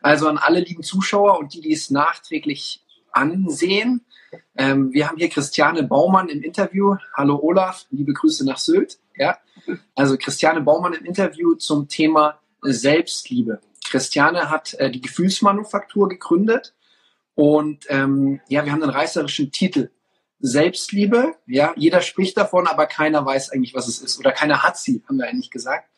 Also an alle lieben Zuschauer und die, die es nachträglich ansehen. Ähm, wir haben hier Christiane Baumann im Interview. Hallo Olaf, liebe Grüße nach Sylt. Ja, also Christiane Baumann im Interview zum Thema Selbstliebe. Christiane hat äh, die Gefühlsmanufaktur gegründet und ähm, ja, wir haben einen reißerischen Titel. Selbstliebe, ja, jeder spricht davon, aber keiner weiß eigentlich, was es ist oder keiner hat sie, haben wir eigentlich gesagt.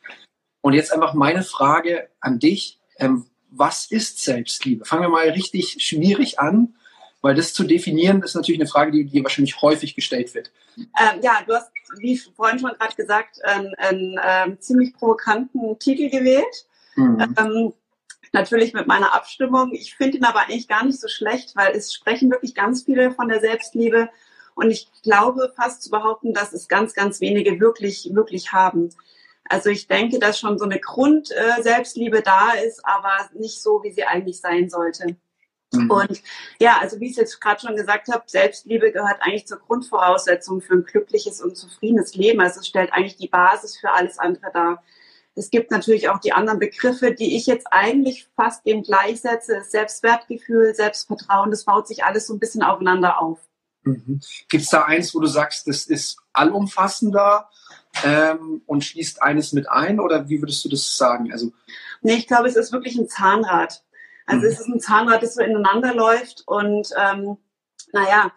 Und jetzt einfach meine Frage an dich, ähm, was ist Selbstliebe? Fangen wir mal richtig schwierig an, weil das zu definieren ist natürlich eine Frage, die dir wahrscheinlich häufig gestellt wird. Ähm, ja, du hast, wie vorhin schon gerade gesagt, einen, einen ähm, ziemlich provokanten Titel gewählt. Mhm. Ähm, natürlich mit meiner Abstimmung. Ich finde ihn aber eigentlich gar nicht so schlecht, weil es sprechen wirklich ganz viele von der Selbstliebe. Und ich glaube fast zu behaupten, dass es ganz, ganz wenige wirklich, wirklich haben. Also ich denke, dass schon so eine Grund-Selbstliebe äh, da ist, aber nicht so, wie sie eigentlich sein sollte. Mhm. Und ja, also wie ich es jetzt gerade schon gesagt habe, Selbstliebe gehört eigentlich zur Grundvoraussetzung für ein glückliches und zufriedenes Leben. Also es stellt eigentlich die Basis für alles andere dar. Es gibt natürlich auch die anderen Begriffe, die ich jetzt eigentlich fast dem gleichsetze. Selbstwertgefühl, Selbstvertrauen, das baut sich alles so ein bisschen aufeinander auf. Mhm. Gibt es da eins, wo du sagst, das ist allumfassender ähm, und schließt eines mit ein oder wie würdest du das sagen? Also nee, ich glaube, es ist wirklich ein Zahnrad. Also mhm. es ist ein Zahnrad, das so ineinander läuft und ähm, naja,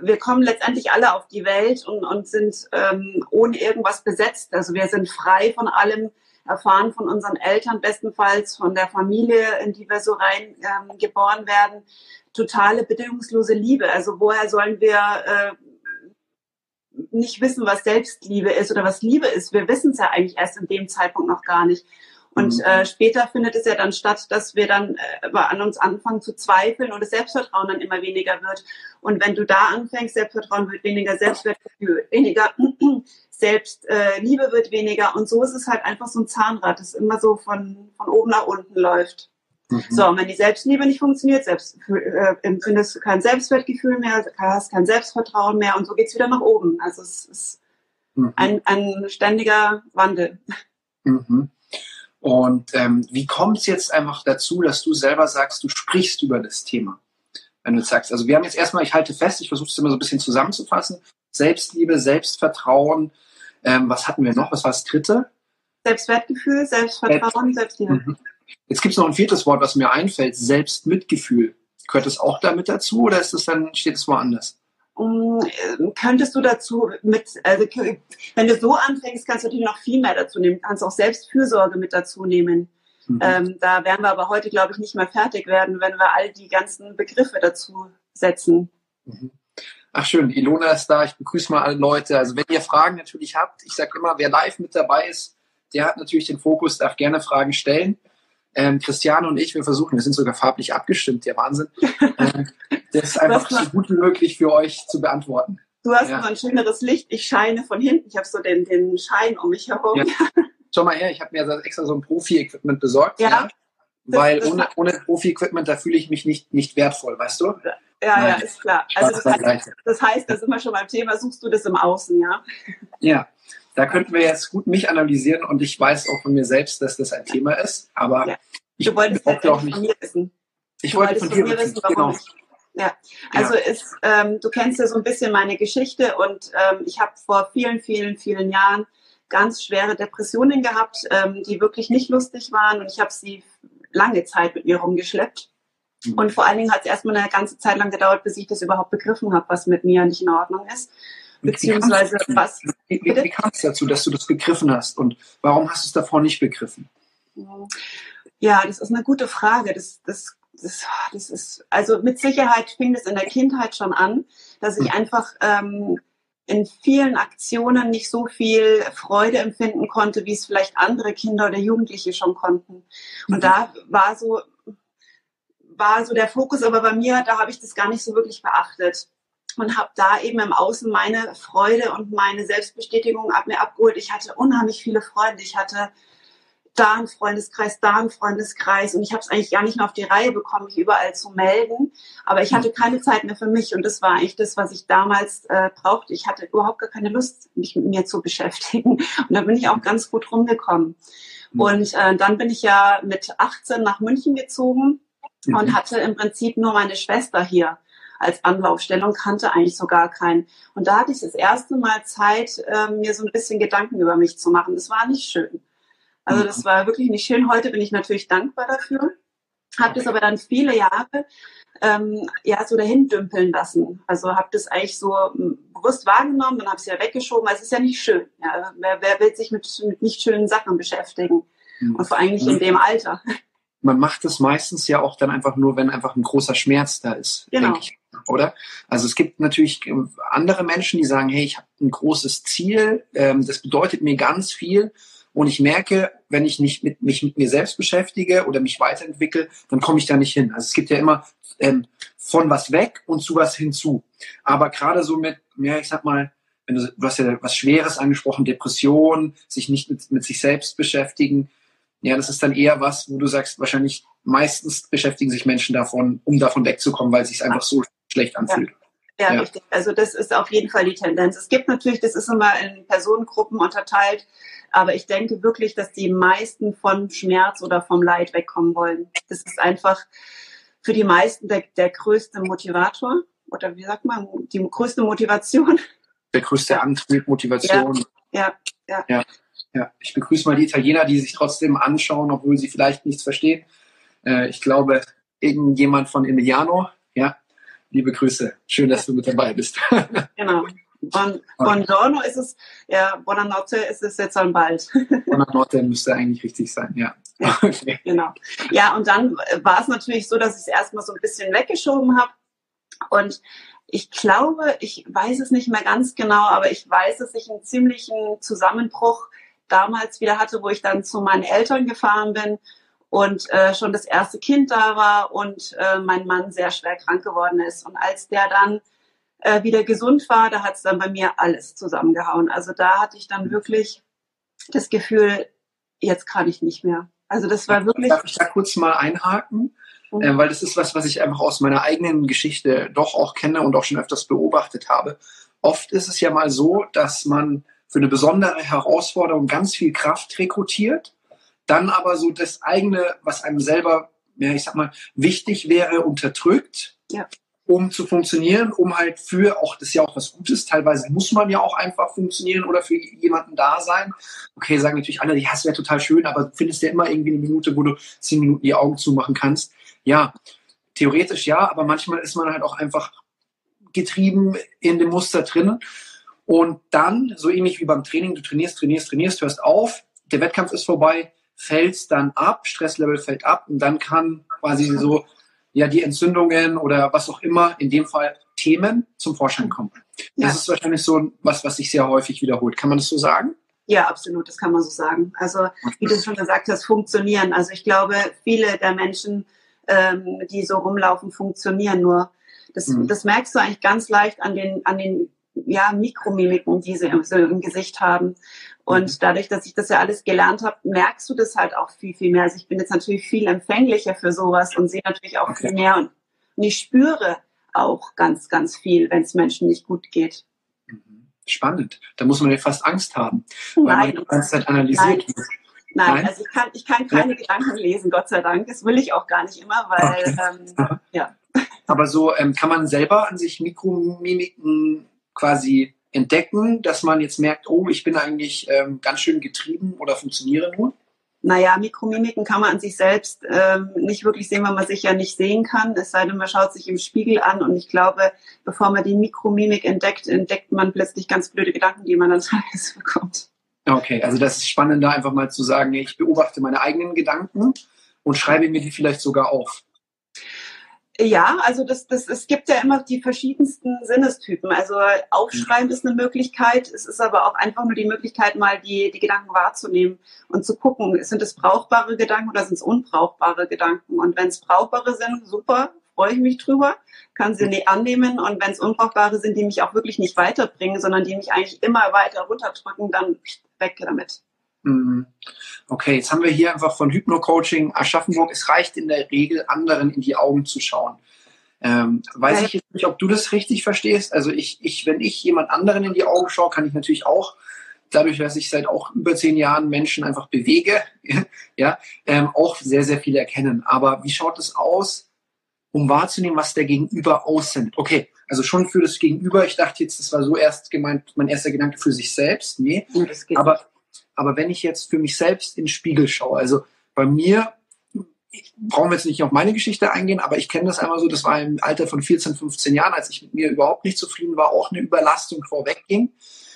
wir kommen letztendlich alle auf die Welt und, und sind ähm, ohne irgendwas besetzt. Also wir sind frei von allem, erfahren von unseren Eltern, bestenfalls von der Familie, in die wir so rein ähm, geboren werden. Totale bedingungslose Liebe. Also woher sollen wir äh, nicht wissen, was Selbstliebe ist oder was Liebe ist. Wir wissen es ja eigentlich erst in dem Zeitpunkt noch gar nicht. Und mhm. äh, später findet es ja dann statt, dass wir dann äh, an uns anfangen zu zweifeln und das Selbstvertrauen dann immer weniger wird. Und wenn du da anfängst, Selbstvertrauen wird weniger, Selbstwertgefühl weniger, Selbstliebe äh, wird weniger. Und so ist es halt einfach so ein Zahnrad, das immer so von, von oben nach unten läuft. Mhm. So, und wenn die Selbstliebe nicht funktioniert, selbst, äh, empfindest du kein Selbstwertgefühl mehr, hast kein Selbstvertrauen mehr und so geht's wieder nach oben. Also es ist mhm. ein, ein ständiger Wandel. Mhm. Und ähm, wie kommt es jetzt einfach dazu, dass du selber sagst, du sprichst über das Thema? Wenn du sagst, also wir haben jetzt erstmal, ich halte fest, ich versuche es immer so ein bisschen zusammenzufassen. Selbstliebe, Selbstvertrauen, ähm, was hatten wir noch? Was war das dritte? Selbstwertgefühl, Selbstvertrauen, Selbstliebe. Mhm. Jetzt gibt es noch ein viertes Wort, was mir einfällt, Selbstmitgefühl. Gehört das auch damit dazu oder ist das dann, steht es woanders? Um, ähm, könntest du dazu mit, also wenn du so anfängst, kannst du natürlich noch viel mehr dazu nehmen. Du kannst auch Selbstfürsorge mit dazu nehmen. Mhm. Ähm, da werden wir aber heute, glaube ich, nicht mehr fertig werden, wenn wir all die ganzen Begriffe dazu setzen. Mhm. Ach schön, Ilona ist da. Ich begrüße mal alle Leute. Also wenn ihr Fragen natürlich habt, ich sage immer, wer live mit dabei ist, der hat natürlich den Fokus, darf gerne Fragen stellen. Ähm, Christiane und ich, wir versuchen, wir sind sogar farblich abgestimmt, der Wahnsinn. Ähm, das ist einfach so gut wie möglich für euch zu beantworten. Du hast ja. noch ein schöneres Licht, ich scheine von hinten, ich habe so den, den Schein um mich herum. Ja. Schau mal her, ich habe mir extra so ein Profi-Equipment besorgt. Ja. ja weil das ohne, ohne Profi-Equipment, da fühle ich mich nicht, nicht wertvoll, weißt du? Ja, ja, ja ist klar. Also das heißt, das heißt, da sind wir schon beim Thema, suchst du das im Außen, ja? Ja, da könnten wir jetzt gut mich analysieren und ich weiß auch von mir selbst, dass das ein Thema ist, aber ja. ich du wolltest auch nicht. Von mir wissen. Ich du wollte von dir wissen, warum genau. Ja, also ja. Ist, ähm, du kennst ja so ein bisschen meine Geschichte und ähm, ich habe vor vielen, vielen, vielen Jahren ganz schwere Depressionen gehabt, ähm, die wirklich nicht lustig waren und ich habe sie lange Zeit mit mir rumgeschleppt. Mhm. Und vor allen Dingen hat es erstmal eine ganze Zeit lang gedauert, bis ich das überhaupt begriffen habe, was mit mir nicht in Ordnung ist. Beziehungsweise wie was. Wie, wie, wie kam es dazu, dass du das begriffen hast und warum hast du es davor nicht begriffen? Ja, das ist eine gute Frage. Das, das, das, das ist, also mit Sicherheit fing es in der Kindheit schon an, dass ich hm. einfach ähm, in vielen Aktionen nicht so viel Freude empfinden konnte, wie es vielleicht andere Kinder oder Jugendliche schon konnten. Und mhm. da war so, war so der Fokus, aber bei mir, da habe ich das gar nicht so wirklich beachtet und habe da eben im Außen meine Freude und meine Selbstbestätigung ab mir abgeholt. Ich hatte unheimlich viele Freunde. Ich hatte da einen Freundeskreis, da einen Freundeskreis und ich habe es eigentlich gar nicht mehr auf die Reihe bekommen, mich überall zu melden. Aber ich hatte keine Zeit mehr für mich und das war eigentlich das, was ich damals äh, brauchte. Ich hatte überhaupt gar keine Lust, mich mit mir zu beschäftigen und da bin ich auch ganz gut rumgekommen. Mhm. Und äh, dann bin ich ja mit 18 nach München gezogen mhm. und hatte im Prinzip nur meine Schwester hier als Anlaufstelle und kannte eigentlich so gar keinen. Und da hatte ich das erste Mal Zeit, äh, mir so ein bisschen Gedanken über mich zu machen. Das war nicht schön. Also das war wirklich nicht schön. Heute bin ich natürlich dankbar dafür. Habe das aber dann viele Jahre ähm, ja so dahin dümpeln lassen. Also habe das eigentlich so hm, bewusst wahrgenommen, dann habe es ja weggeschoben. weil es ist ja nicht schön. Ja, wer, wer will sich mit, mit nicht schönen Sachen beschäftigen? Mhm. Und vor allem nicht in dem Alter man macht es meistens ja auch dann einfach nur, wenn einfach ein großer Schmerz da ist, genau. denke ich, oder? Also es gibt natürlich ähm, andere Menschen, die sagen, hey, ich habe ein großes Ziel, ähm, das bedeutet mir ganz viel und ich merke, wenn ich nicht mit, mich mit mir selbst beschäftige oder mich weiterentwickle, dann komme ich da nicht hin. Also es gibt ja immer ähm, von was weg und zu was hinzu. Aber gerade so mit, ja, ich sag mal, wenn du, du hast ja was Schweres angesprochen, Depression, sich nicht mit, mit sich selbst beschäftigen, ja, das ist dann eher was, wo du sagst, wahrscheinlich meistens beschäftigen sich Menschen davon, um davon wegzukommen, weil es sich einfach so schlecht anfühlt. Ja. Ja, ja, richtig. Also das ist auf jeden Fall die Tendenz. Es gibt natürlich, das ist immer in Personengruppen unterteilt, aber ich denke wirklich, dass die meisten von Schmerz oder vom Leid wegkommen wollen. Das ist einfach für die meisten der, der größte Motivator oder wie sagt man, die größte Motivation. Der größte Antrieb, Motivation. Ja, ja. ja. Ja, ich begrüße mal die Italiener, die sich trotzdem anschauen, obwohl sie vielleicht nichts verstehen. Äh, ich glaube, irgendjemand von Emiliano. Liebe Grüße. Schön, dass du mit dabei bist. genau. Bon, buongiorno ist es, ja, Buonanotte ist es jetzt dann bald. Buonanotte müsste eigentlich richtig sein, ja. ja okay. Genau. Ja, und dann war es natürlich so, dass ich es erstmal so ein bisschen weggeschoben habe. Und ich glaube, ich weiß es nicht mehr ganz genau, aber ich weiß, dass ich einen ziemlichen Zusammenbruch damals wieder hatte, wo ich dann zu meinen Eltern gefahren bin und äh, schon das erste Kind da war und äh, mein Mann sehr schwer krank geworden ist. Und als der dann äh, wieder gesund war, da hat es dann bei mir alles zusammengehauen. Also da hatte ich dann wirklich das Gefühl, jetzt kann ich nicht mehr. Also das war wirklich. Darf ich da kurz mal einhaken? Mhm. Äh, weil das ist was, was ich einfach aus meiner eigenen Geschichte doch auch kenne und auch schon öfters beobachtet habe. Oft ist es ja mal so, dass man für eine besondere Herausforderung ganz viel Kraft rekrutiert, dann aber so das eigene, was einem selber, ja, ich sag mal, wichtig wäre, unterdrückt, ja. um zu funktionieren, um halt für, auch das ist ja auch was Gutes, teilweise muss man ja auch einfach funktionieren oder für jemanden da sein. Okay, sagen natürlich alle, ja, es wäre total schön, aber du findest ja immer irgendwie eine Minute, wo du zehn Minuten die Augen zumachen kannst. Ja, theoretisch ja, aber manchmal ist man halt auch einfach getrieben in dem Muster drin. Und dann, so ähnlich wie beim Training, du trainierst, trainierst, trainierst, hörst auf, der Wettkampf ist vorbei, fällst dann ab, Stresslevel fällt ab und dann kann quasi so ja die Entzündungen oder was auch immer, in dem Fall Themen zum Vorschein kommen. Das ja. ist wahrscheinlich so was, was sich sehr häufig wiederholt. Kann man das so sagen? Ja, absolut, das kann man so sagen. Also wie du schon gesagt hast, funktionieren. Also ich glaube, viele der Menschen, ähm, die so rumlaufen, funktionieren nur. Das, mhm. das merkst du eigentlich ganz leicht an den, an den ja, Mikromimiken, die sie im, so im Gesicht haben. Und mhm. dadurch, dass ich das ja alles gelernt habe, merkst du das halt auch viel, viel mehr. Also ich bin jetzt natürlich viel empfänglicher für sowas und sehe natürlich auch okay. viel mehr. Und, und ich spüre auch ganz, ganz viel, wenn es Menschen nicht gut geht. Mhm. Spannend. Da muss man ja fast Angst haben, weil Nein, man die ganze Zeit analysiert wird. Nein, Nein, also ich kann, ich kann keine ja. Gedanken lesen, Gott sei Dank. Das will ich auch gar nicht immer, weil, okay. ähm, ja. Aber so ähm, kann man selber an sich Mikromimiken quasi entdecken, dass man jetzt merkt, oh, ich bin eigentlich ähm, ganz schön getrieben oder funktioniere nur? Naja, Mikromimiken kann man an sich selbst ähm, nicht wirklich sehen, weil man sich ja nicht sehen kann. Es sei denn, man schaut sich im Spiegel an. Und ich glaube, bevor man die Mikromimik entdeckt, entdeckt man plötzlich ganz blöde Gedanken, die man dann teilweise bekommt. Okay, also das ist spannend, da einfach mal zu sagen, ich beobachte meine eigenen Gedanken und schreibe mir die vielleicht sogar auf. Ja, also das, das, es gibt ja immer die verschiedensten Sinnestypen. Also aufschreiben ist eine Möglichkeit. Es ist aber auch einfach nur die Möglichkeit, mal die, die Gedanken wahrzunehmen und zu gucken, sind es brauchbare Gedanken oder sind es unbrauchbare Gedanken? Und wenn es brauchbare sind, super, freue ich mich drüber, kann sie annehmen. Und wenn es unbrauchbare sind, die mich auch wirklich nicht weiterbringen, sondern die mich eigentlich immer weiter runterdrücken, dann weg damit. Mhm. Okay, jetzt haben wir hier einfach von Hypno-Coaching Aschaffenburg. Es reicht in der Regel, anderen in die Augen zu schauen. Ähm, weiß ja. ich jetzt nicht, ob du das richtig verstehst. Also ich, ich, wenn ich jemand anderen in die Augen schaue, kann ich natürlich auch dadurch, dass ich seit auch über zehn Jahren Menschen einfach bewege, ja, ähm, auch sehr, sehr viele erkennen. Aber wie schaut es aus, um wahrzunehmen, was der Gegenüber aussendet? Okay, also schon für das Gegenüber. Ich dachte jetzt, das war so erst gemeint, mein erster Gedanke für sich selbst. Nee, aber, aber wenn ich jetzt für mich selbst in den Spiegel schaue, also bei mir, brauchen wir jetzt nicht auf meine Geschichte eingehen, aber ich kenne das einmal so, das war im Alter von 14, 15 Jahren, als ich mit mir überhaupt nicht zufrieden war, auch eine Überlastung vorwegging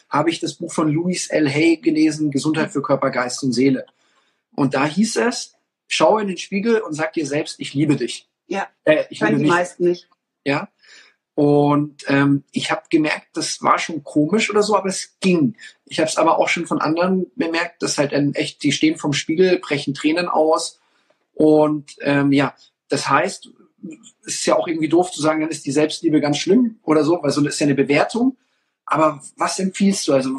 habe ich das Buch von Louis L. Hay gelesen, Gesundheit für Körper, Geist und Seele. Und da hieß es, schau in den Spiegel und sag dir selbst, ich liebe dich. Ja, äh, ich liebe die meisten nicht. Ja, und ähm, ich habe gemerkt, das war schon komisch oder so, aber es ging. Ich habe es aber auch schon von anderen bemerkt, dass halt ein echt, die stehen vom Spiegel, brechen Tränen aus. Und ähm, ja, das heißt, es ist ja auch irgendwie doof zu sagen, dann ist die Selbstliebe ganz schlimm oder so, weil so ist ja eine Bewertung. Aber was empfiehlst du? Also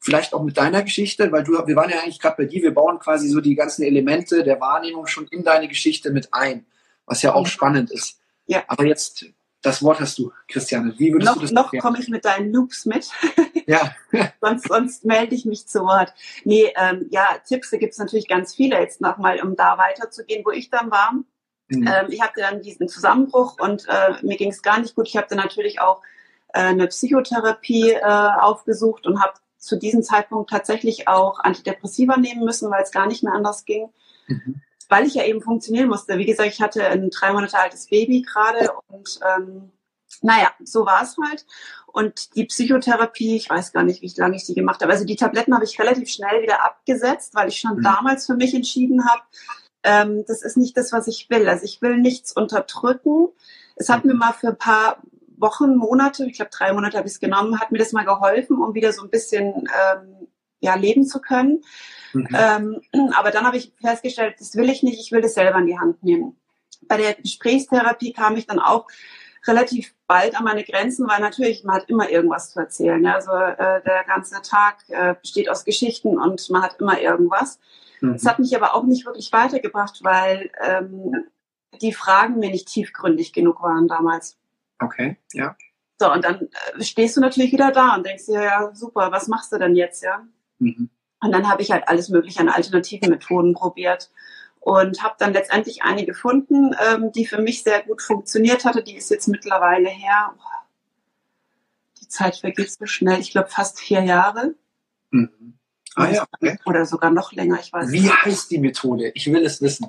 vielleicht auch mit deiner Geschichte, weil du, wir waren ja eigentlich gerade bei dir, wir bauen quasi so die ganzen Elemente der Wahrnehmung schon in deine Geschichte mit ein, was ja auch mhm. spannend ist. Ja. Aber jetzt, das Wort hast du, Christiane. Wie würdest noch, du das Noch komme ich mit deinen Loops mit. Ja. sonst, sonst melde ich mich zu Wort. Nee, ähm, ja, Tipps gibt es natürlich ganz viele jetzt nochmal, um da weiterzugehen, wo ich dann war. Mhm. Ähm, ich hatte dann diesen Zusammenbruch und äh, mir ging es gar nicht gut. Ich habe dann natürlich auch äh, eine Psychotherapie äh, aufgesucht und habe zu diesem Zeitpunkt tatsächlich auch Antidepressiva nehmen müssen, weil es gar nicht mehr anders ging. Mhm. Weil ich ja eben funktionieren musste. Wie gesagt, ich hatte ein drei Monate altes Baby gerade und ähm, naja, so war es halt. Und die Psychotherapie, ich weiß gar nicht, wie lange ich die gemacht habe. Also die Tabletten habe ich relativ schnell wieder abgesetzt, weil ich schon mhm. damals für mich entschieden habe, ähm, das ist nicht das, was ich will. Also ich will nichts unterdrücken. Es hat mir mal für ein paar Wochen, Monate, ich glaube drei Monate habe ich es genommen, hat mir das mal geholfen, um wieder so ein bisschen ähm, ja, leben zu können. Mhm. Ähm, aber dann habe ich festgestellt, das will ich nicht, ich will das selber in die Hand nehmen. Bei der Gesprächstherapie kam ich dann auch relativ bald an meine Grenzen, weil natürlich man hat immer irgendwas zu erzählen. Ja? Also äh, der ganze Tag äh, besteht aus Geschichten und man hat immer irgendwas. Mhm. Das hat mich aber auch nicht wirklich weitergebracht, weil ähm, die Fragen mir nicht tiefgründig genug waren damals. Okay, ja. So, und dann äh, stehst du natürlich wieder da und denkst dir, ja, super, was machst du denn jetzt, ja? Mhm. Und dann habe ich halt alles mögliche an alternativen Methoden probiert und habe dann letztendlich eine gefunden, ähm, die für mich sehr gut funktioniert hatte. Die ist jetzt mittlerweile her. Die Zeit vergeht so schnell. Ich glaube fast vier Jahre. Mhm. Ah, ja, okay. Oder sogar noch länger, ich weiß Wie nicht. heißt die Methode? Ich will es wissen.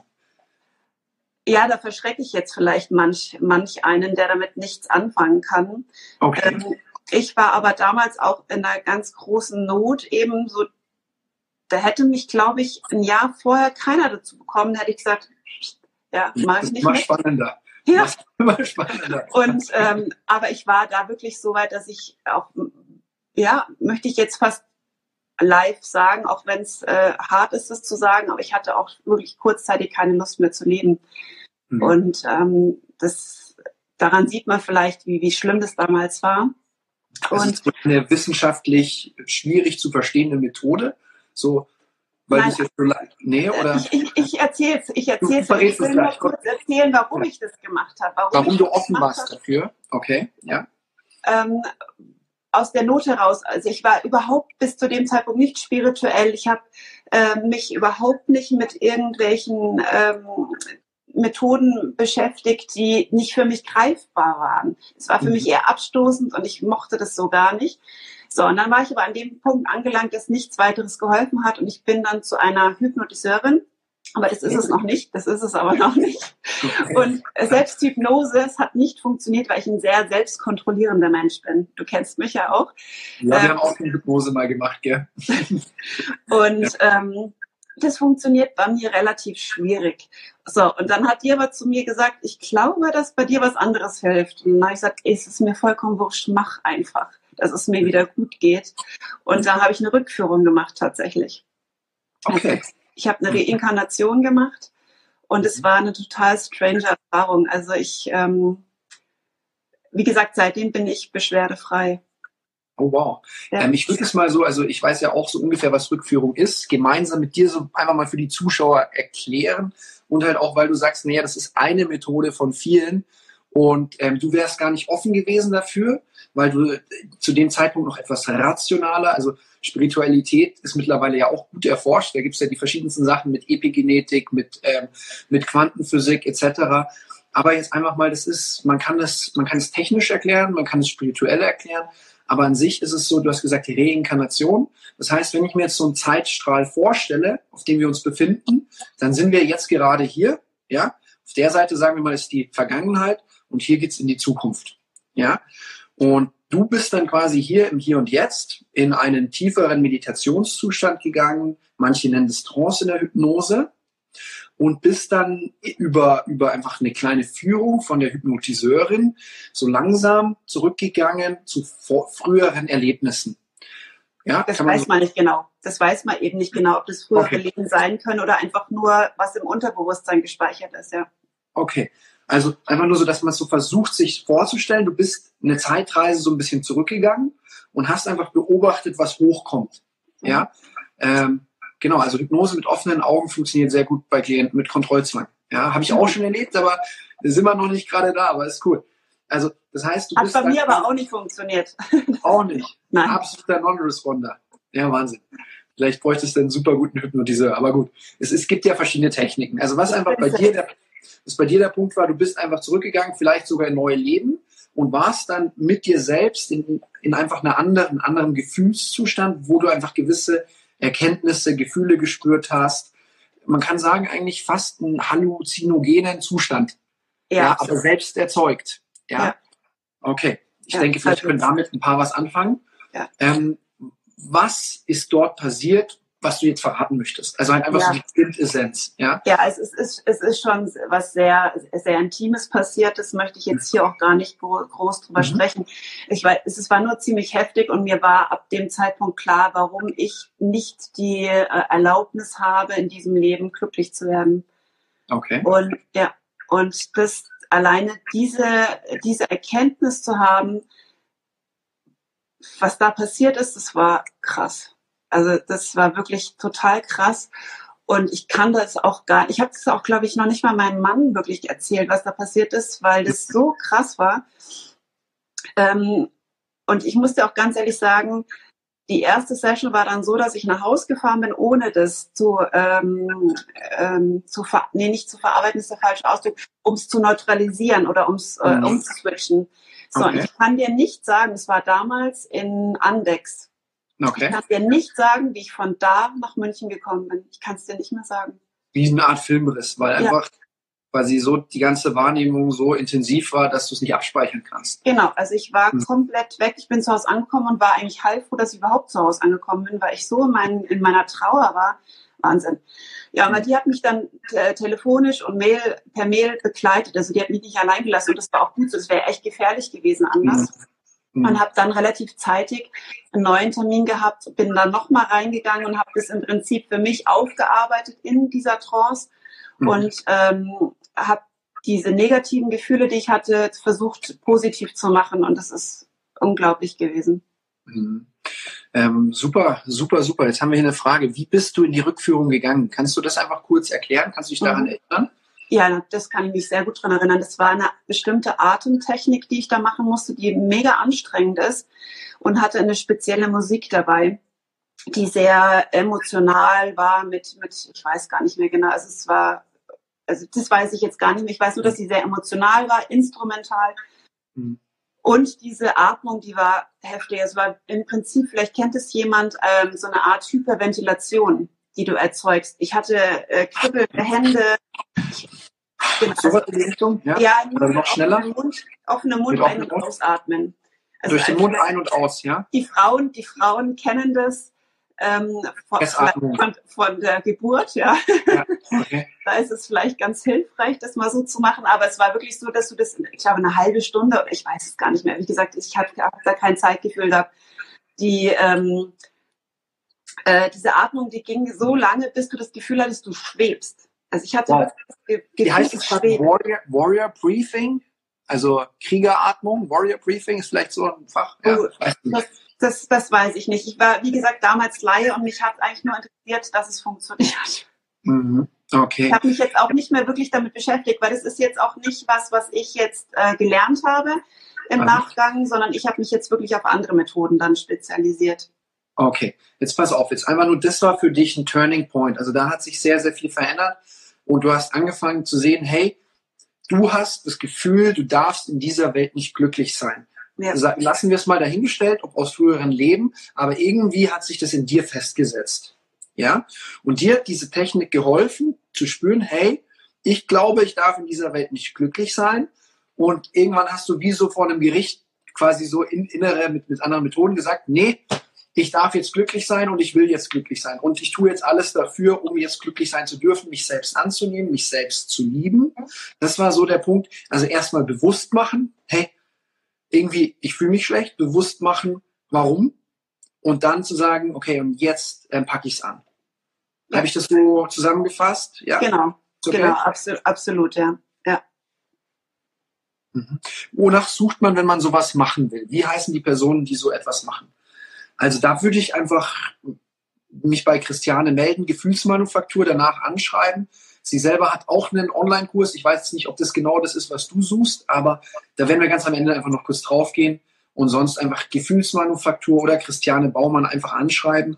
Ja, da verschrecke ich jetzt vielleicht manch, manch einen, der damit nichts anfangen kann. Okay. Ähm, ich war aber damals auch in einer ganz großen Not, eben so, da hätte mich, glaube ich, ein Jahr vorher keiner dazu bekommen, hätte ich gesagt, ja, mache ich nicht mehr. spannender. Ja. Immer spannender. Und, ähm, aber ich war da wirklich so weit, dass ich auch, ja, möchte ich jetzt fast live sagen, auch wenn es äh, hart ist, es zu sagen, aber ich hatte auch wirklich kurzzeitig keine Lust mehr zu leben. Mhm. Und ähm, das, daran sieht man vielleicht, wie, wie schlimm das damals war. Das und, ist eine wissenschaftlich schwierig zu verstehende Methode. So, weil Nein, jetzt so nee, oder? Ich, ich, ich erzähle es, ich erzähle es. Ich will nur kurz erzählen, warum ja. ich das gemacht habe. Warum, warum du offen warst dafür. Okay, ja. Ähm, aus der Not heraus. Also ich war überhaupt bis zu dem Zeitpunkt nicht spirituell. Ich habe äh, mich überhaupt nicht mit irgendwelchen ähm, Methoden beschäftigt, die nicht für mich greifbar waren. Es war für mhm. mich eher abstoßend und ich mochte das so gar nicht. So, und dann war ich aber an dem Punkt angelangt, dass nichts weiteres geholfen hat und ich bin dann zu einer Hypnotiseurin. Aber das ist es noch nicht, das ist es aber noch nicht. Und Selbsthypnose, es hat nicht funktioniert, weil ich ein sehr selbstkontrollierender Mensch bin. Du kennst mich ja auch. Ja, wir ähm, haben auch eine Hypnose mal gemacht, gell? und ähm, das funktioniert bei mir relativ schwierig. So, und dann hat die aber zu mir gesagt, ich glaube, dass bei dir was anderes hilft. Und dann habe ich gesagt, es ist mir vollkommen wurscht, mach einfach, dass es mir wieder gut geht. Und dann habe ich eine Rückführung gemacht tatsächlich. Okay. Also, ich habe eine Reinkarnation gemacht und es war eine total strange Erfahrung. Also ich, ähm, wie gesagt, seitdem bin ich beschwerdefrei. Oh wow. Ja. Ähm, ich würde es mal so, also ich weiß ja auch so ungefähr, was Rückführung ist, gemeinsam mit dir so einfach mal für die Zuschauer erklären und halt auch, weil du sagst, naja, das ist eine Methode von vielen Und ähm, du wärst gar nicht offen gewesen dafür, weil du äh, zu dem Zeitpunkt noch etwas rationaler, also Spiritualität ist mittlerweile ja auch gut erforscht. Da gibt es ja die verschiedensten Sachen mit Epigenetik, mit, ähm, mit Quantenphysik etc. Aber jetzt einfach mal, das ist, man kann es, man kann es technisch erklären, man kann es spirituell erklären, aber an sich ist es so, du hast gesagt, die Reinkarnation. Das heißt, wenn ich mir jetzt so einen Zeitstrahl vorstelle, auf dem wir uns befinden, dann sind wir jetzt gerade hier, ja. Auf der Seite, sagen wir mal, ist die Vergangenheit und hier geht's in die Zukunft, ja. Und du bist dann quasi hier im Hier und Jetzt in einen tieferen Meditationszustand gegangen. Manche nennen es Trance in der Hypnose und bist dann über, über einfach eine kleine Führung von der Hypnotiseurin so langsam zurückgegangen zu früheren Erlebnissen. Ja, das weiß man nicht genau. Das weiß man eben nicht genau, ob das frühere okay. Leben sein können oder einfach nur, was im Unterbewusstsein gespeichert ist, ja. Okay. Also einfach nur so, dass man so versucht, sich vorzustellen, du bist eine Zeitreise so ein bisschen zurückgegangen und hast einfach beobachtet, was hochkommt. Ja. Mhm. Ähm, Genau, also Hypnose mit offenen Augen funktioniert sehr gut bei Klienten mit Kontrollzwang. Ja, habe ich auch schon erlebt, aber sind wir noch nicht gerade da, aber ist cool. Also, das heißt, du Hat bist. Hat bei mir aber auch nicht funktioniert. Auch nicht. Nein. Absoluter Non-Responder. Ja, Wahnsinn. Vielleicht bräuchtest du einen super guten Hypnotiseur, aber gut. Es, es gibt ja verschiedene Techniken. Also, was einfach bei dir der, was bei dir der Punkt war, du bist einfach zurückgegangen, vielleicht sogar in neue Leben und warst dann mit dir selbst in, in einfach einer anderen, anderen Gefühlszustand, wo du einfach gewisse Erkenntnisse, Gefühle gespürt hast. Man kann sagen, eigentlich fast einen halluzinogenen Zustand. Ja, ja aber selbst erzeugt. Ja. ja. Okay. Ich ja, denke, vielleicht können damit ein paar was anfangen. Ja. Ähm, was ist dort passiert? Was du jetzt verraten möchtest. Also halt einfach ja. so die Quintessenz. Ja, ja es, ist, es, ist, es ist schon was sehr, sehr Intimes passiert. Das möchte ich jetzt hier auch gar nicht groß drüber mhm. sprechen. Ich weiß, es war nur ziemlich heftig und mir war ab dem Zeitpunkt klar, warum ich nicht die äh, Erlaubnis habe, in diesem Leben glücklich zu werden. Okay. Und ja, und das alleine diese, diese Erkenntnis zu haben, was da passiert ist, das war krass. Also das war wirklich total krass. Und ich kann das auch gar, ich habe das auch, glaube ich, noch nicht mal meinem Mann wirklich erzählt, was da passiert ist, weil das so krass war. Ähm, und ich musste auch ganz ehrlich sagen, die erste Session war dann so, dass ich nach Hause gefahren bin, ohne das zu, ähm, ähm, zu ver nee, nicht zu verarbeiten, ist der falsche Ausdruck, um es zu neutralisieren oder ums äh, mhm. umzuswitchen. So, okay. ich kann dir nicht sagen, es war damals in Andex. Okay. Ich kann dir nicht sagen, wie ich von da nach München gekommen bin. Ich kann es dir nicht mehr sagen. Wie eine Art Filmriss, weil ja. einfach quasi so die ganze Wahrnehmung so intensiv war, dass du es nicht abspeichern kannst. Genau, also ich war hm. komplett weg. Ich bin zu Hause angekommen und war eigentlich heilfroh, dass ich überhaupt zu Hause angekommen bin, weil ich so in, mein, in meiner Trauer war. Wahnsinn. Ja, aber die hat mich dann äh, telefonisch und Mail, per Mail begleitet. Also die hat mich nicht allein gelassen und das war auch gut so. Das wäre echt gefährlich gewesen anders. Mhm. Und habe dann relativ zeitig einen neuen Termin gehabt, bin dann nochmal reingegangen und habe das im Prinzip für mich aufgearbeitet in dieser Trance mhm. und ähm, habe diese negativen Gefühle, die ich hatte, versucht positiv zu machen und das ist unglaublich gewesen. Mhm. Ähm, super, super, super. Jetzt haben wir hier eine Frage. Wie bist du in die Rückführung gegangen? Kannst du das einfach kurz erklären? Kannst du dich daran mhm. erinnern? Ja, das kann ich mich sehr gut dran erinnern. Das war eine bestimmte Atemtechnik, die ich da machen musste, die mega anstrengend ist und hatte eine spezielle Musik dabei, die sehr emotional war mit, mit, ich weiß gar nicht mehr genau, also es war, also das weiß ich jetzt gar nicht mehr. Ich weiß nur, dass sie sehr emotional war, instrumental. Mhm. Und diese Atmung, die war heftig. Es war im Prinzip, vielleicht kennt es jemand, ähm, so eine Art Hyperventilation die du erzeugst. Ich hatte äh, kribbelnde Hände. Genau. So was in die Richtung? Ja, ja Oder noch schneller? Mund, offene Mund ein- und ausatmen. Also Durch den Mund ein und aus, ja? Die Frauen, die Frauen kennen das ähm, von, von, von, der Geburt, ja. ja okay. da ist es vielleicht ganz hilfreich, das mal so zu machen, aber es war wirklich so, dass du das, ich glaube, eine halbe Stunde, ich weiß es gar nicht mehr, wie gesagt, ich habe hab da kein Zeitgefühl gehabt, die ähm, äh, diese Atmung, die ging so lange, bis du das Gefühl hattest, du schwebst. Also ich hatte wow. das Gefühl, Wie heißt es Warrior, Warrior Briefing? Also Kriegeratmung, Warrior Briefing ist vielleicht so ein Fach. Ja, oh, das, das, das, weiß ich nicht. Ich war, wie gesagt, damals Laie und mich hat eigentlich nur interessiert, dass es funktioniert. Mhm. Okay. Ich habe mich jetzt auch nicht mehr wirklich damit beschäftigt, weil das ist jetzt auch nicht was, was ich jetzt äh, gelernt habe im. Nachgang, sondern ich habe mich jetzt wirklich auf andere Methoden dann spezialisiert. Okay, jetzt pass auf, jetzt einfach nur, das war für dich ein Turning Point. Also da hat sich sehr, sehr viel verändert und du hast angefangen zu sehen, hey, du hast das Gefühl, du darfst in dieser Welt nicht glücklich sein. Ja. Lassen wir es mal dahingestellt, ob aus früheren Leben, aber irgendwie hat sich das in dir festgesetzt. Ja? Und dir hat diese Technik geholfen, zu spüren, hey, ich glaube, ich darf in dieser Welt nicht glücklich sein. Und irgendwann hast du wie so vor einem Gericht quasi so in, innere mit, mit anderen Methoden gesagt, nee, ich darf jetzt glücklich sein und ich will jetzt glücklich sein. Und ich tue jetzt alles dafür, um jetzt glücklich sein zu dürfen, mich selbst anzunehmen, mich selbst zu lieben. Das war so der Punkt. Also erstmal bewusst machen, hey, irgendwie, ich fühle mich schlecht, bewusst machen, warum. Und dann zu sagen, okay, und jetzt ähm, packe ich es an. Habe ich das so zusammengefasst? Ja. Genau. Okay? Genau, absolut, absolut, ja. ja. Mhm. Wonach sucht man, wenn man sowas machen will? Wie heißen die Personen, die so etwas machen? Also da würde ich einfach mich bei Christiane melden, Gefühlsmanufaktur danach anschreiben. Sie selber hat auch einen Online-Kurs. Ich weiß nicht, ob das genau das ist, was du suchst, aber da werden wir ganz am Ende einfach noch kurz drauf gehen und sonst einfach Gefühlsmanufaktur oder Christiane Baumann einfach anschreiben.